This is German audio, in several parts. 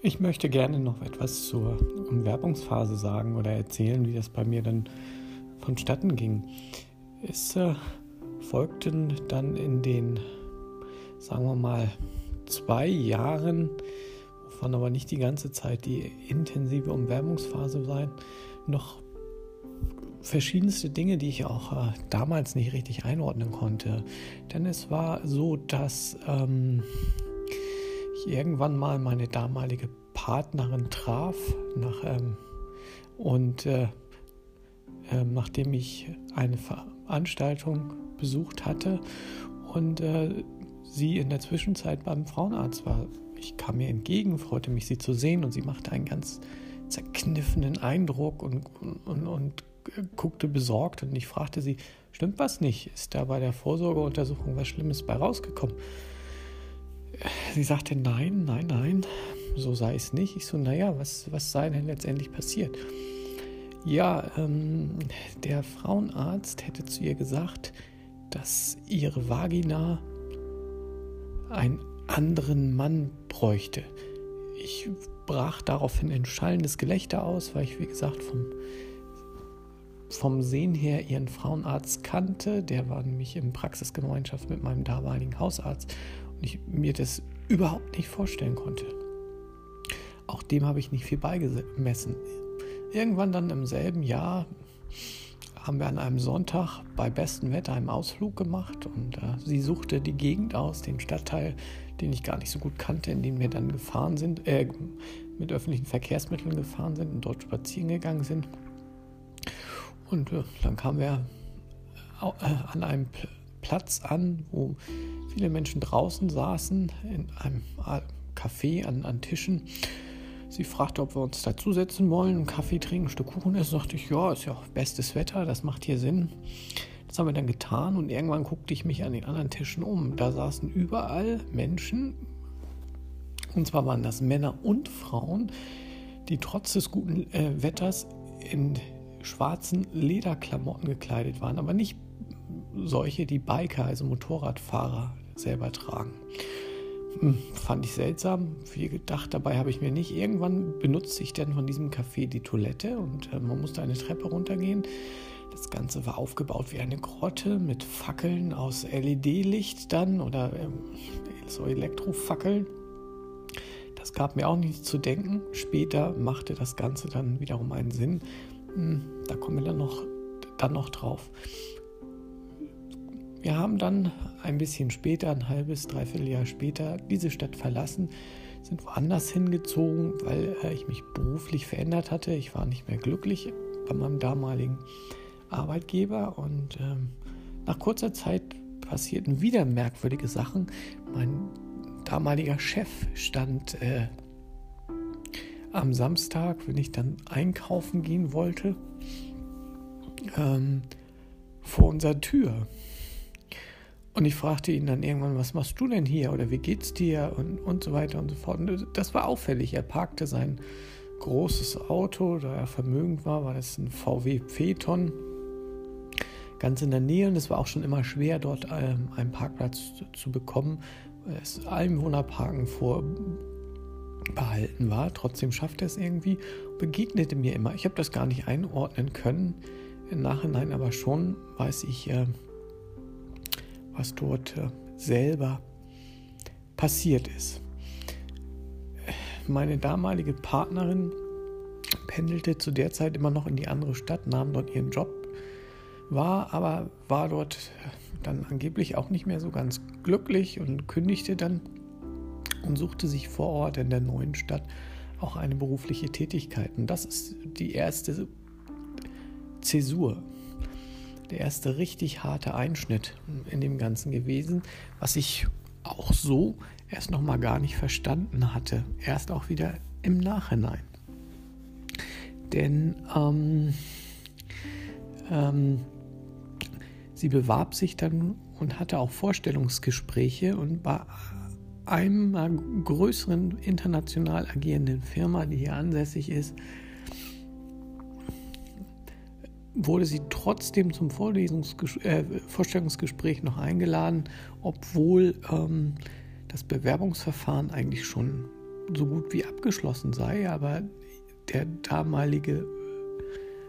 Ich möchte gerne noch etwas zur Umwerbungsphase sagen oder erzählen, wie das bei mir dann vonstatten ging. Es äh, folgten dann in den, sagen wir mal, zwei Jahren, wovon aber nicht die ganze Zeit die intensive Umwerbungsphase sein, noch verschiedenste Dinge, die ich auch äh, damals nicht richtig einordnen konnte. Denn es war so, dass ähm, irgendwann mal meine damalige Partnerin traf nach, ähm, und äh, äh, nachdem ich eine Veranstaltung besucht hatte und äh, sie in der Zwischenzeit beim Frauenarzt war. Ich kam mir entgegen, freute mich, sie zu sehen und sie machte einen ganz zerkniffenen Eindruck und, und, und, und guckte besorgt und ich fragte sie, stimmt was nicht? Ist da bei der Vorsorgeuntersuchung was Schlimmes bei rausgekommen? Sie sagte, nein, nein, nein, so sei es nicht. Ich so, naja, was, was sei denn letztendlich passiert? Ja, ähm, der Frauenarzt hätte zu ihr gesagt, dass ihre Vagina einen anderen Mann bräuchte. Ich brach daraufhin ein schallendes Gelächter aus, weil ich, wie gesagt, vom, vom Sehen her ihren Frauenarzt kannte. Der war nämlich in Praxisgemeinschaft mit meinem damaligen Hausarzt und ich mir das überhaupt nicht vorstellen konnte. Auch dem habe ich nicht viel beigemessen. Irgendwann dann im selben Jahr haben wir an einem Sonntag bei bestem Wetter einen Ausflug gemacht und äh, sie suchte die Gegend aus, den Stadtteil, den ich gar nicht so gut kannte, in den wir dann gefahren sind, äh, mit öffentlichen Verkehrsmitteln gefahren sind und dort spazieren gegangen sind. Und äh, dann kamen wir äh, an einem Platz an, wo viele Menschen draußen saßen, in einem Café an, an Tischen Sie fragte, ob wir uns dazusetzen wollen, einen Kaffee trinken, ein Stück Kuchen essen. Sagte ich, ja, ist ja bestes Wetter, das macht hier Sinn. Das haben wir dann getan und irgendwann guckte ich mich an den anderen Tischen um. Da saßen überall Menschen, und zwar waren das Männer und Frauen, die trotz des guten äh, Wetters in schwarzen Lederklamotten gekleidet waren, aber nicht solche, die Biker, also Motorradfahrer selber tragen. Hm, fand ich seltsam, viel gedacht. Dabei habe ich mir nicht. Irgendwann benutze ich dann von diesem Café die Toilette und äh, man musste eine Treppe runtergehen. Das Ganze war aufgebaut wie eine Grotte mit Fackeln aus LED-Licht dann oder ähm, so Elektrofackeln. Das gab mir auch nichts zu denken. Später machte das Ganze dann wiederum einen Sinn. Hm, da kommen wir dann noch, dann noch drauf. Wir haben dann ein bisschen später, ein halbes, dreiviertel Jahr später, diese Stadt verlassen, sind woanders hingezogen, weil äh, ich mich beruflich verändert hatte. Ich war nicht mehr glücklich bei meinem damaligen Arbeitgeber und ähm, nach kurzer Zeit passierten wieder merkwürdige Sachen. Mein damaliger Chef stand äh, am Samstag, wenn ich dann einkaufen gehen wollte, ähm, vor unserer Tür. Und ich fragte ihn dann irgendwann, was machst du denn hier oder wie geht's dir und, und so weiter und so fort. Und das war auffällig. Er parkte sein großes Auto, da er vermögend war, war das ein VW Phaeton, ganz in der Nähe. Und es war auch schon immer schwer, dort ähm, einen Parkplatz zu, bekommen, es Einwohnerparken vorbehalten war. Trotzdem schaffte er es irgendwie, begegnete mir immer. Ich habe das gar nicht einordnen können. Im Nachhinein aber schon weiß ich, äh, was dort äh, selber passiert ist. Meine damalige Partnerin pendelte zu der Zeit immer noch in die andere Stadt, nahm dort ihren Job, war aber war dort dann angeblich auch nicht mehr so ganz glücklich und kündigte dann und suchte sich vor Ort in der neuen Stadt auch eine berufliche Tätigkeit. Und das ist die erste Zäsur der erste richtig harte Einschnitt in dem Ganzen gewesen, was ich auch so erst noch mal gar nicht verstanden hatte. Erst auch wieder im Nachhinein. Denn ähm, ähm, sie bewarb sich dann und hatte auch Vorstellungsgespräche und bei einer größeren international agierenden Firma, die hier ansässig ist, wurde sie trotzdem zum äh, Vorstellungsgespräch noch eingeladen, obwohl ähm, das Bewerbungsverfahren eigentlich schon so gut wie abgeschlossen sei, aber der damalige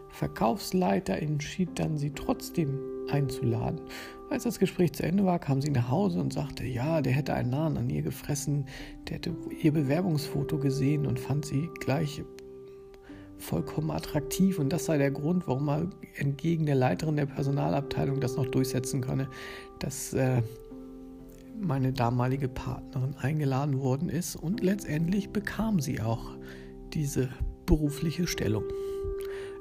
Verkaufsleiter entschied dann, sie trotzdem einzuladen. Als das Gespräch zu Ende war, kam sie nach Hause und sagte, ja, der hätte einen Nahen an ihr gefressen, der hätte ihr Bewerbungsfoto gesehen und fand sie gleich vollkommen attraktiv und das sei der Grund, warum er entgegen der Leiterin der Personalabteilung das noch durchsetzen könne, dass äh, meine damalige Partnerin eingeladen worden ist und letztendlich bekam sie auch diese berufliche Stellung.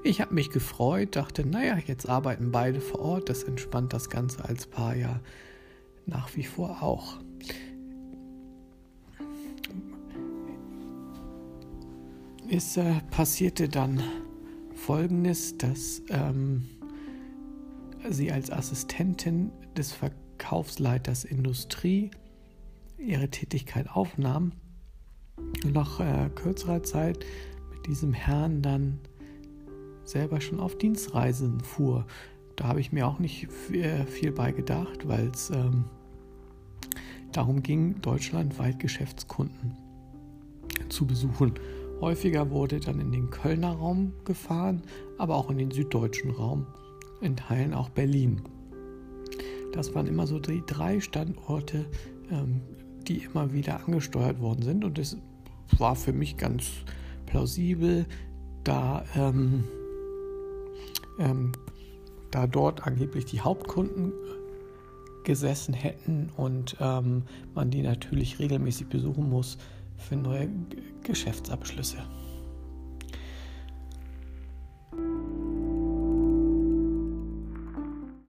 Ich habe mich gefreut, dachte, naja, jetzt arbeiten beide vor Ort, das entspannt das Ganze als Paar ja nach wie vor auch. Es äh, passierte dann Folgendes, dass ähm, sie als Assistentin des Verkaufsleiters Industrie ihre Tätigkeit aufnahm und nach äh, kürzerer Zeit mit diesem Herrn dann selber schon auf Dienstreisen fuhr. Da habe ich mir auch nicht äh, viel bei gedacht, weil es ähm, darum ging, deutschlandweit Geschäftskunden zu besuchen. Häufiger wurde dann in den Kölner Raum gefahren, aber auch in den süddeutschen Raum, in Teilen auch Berlin. Das waren immer so die drei Standorte, ähm, die immer wieder angesteuert worden sind und es war für mich ganz plausibel, da ähm, ähm, da dort angeblich die Hauptkunden gesessen hätten und ähm, man die natürlich regelmäßig besuchen muss für neue G Geschäftsabschlüsse.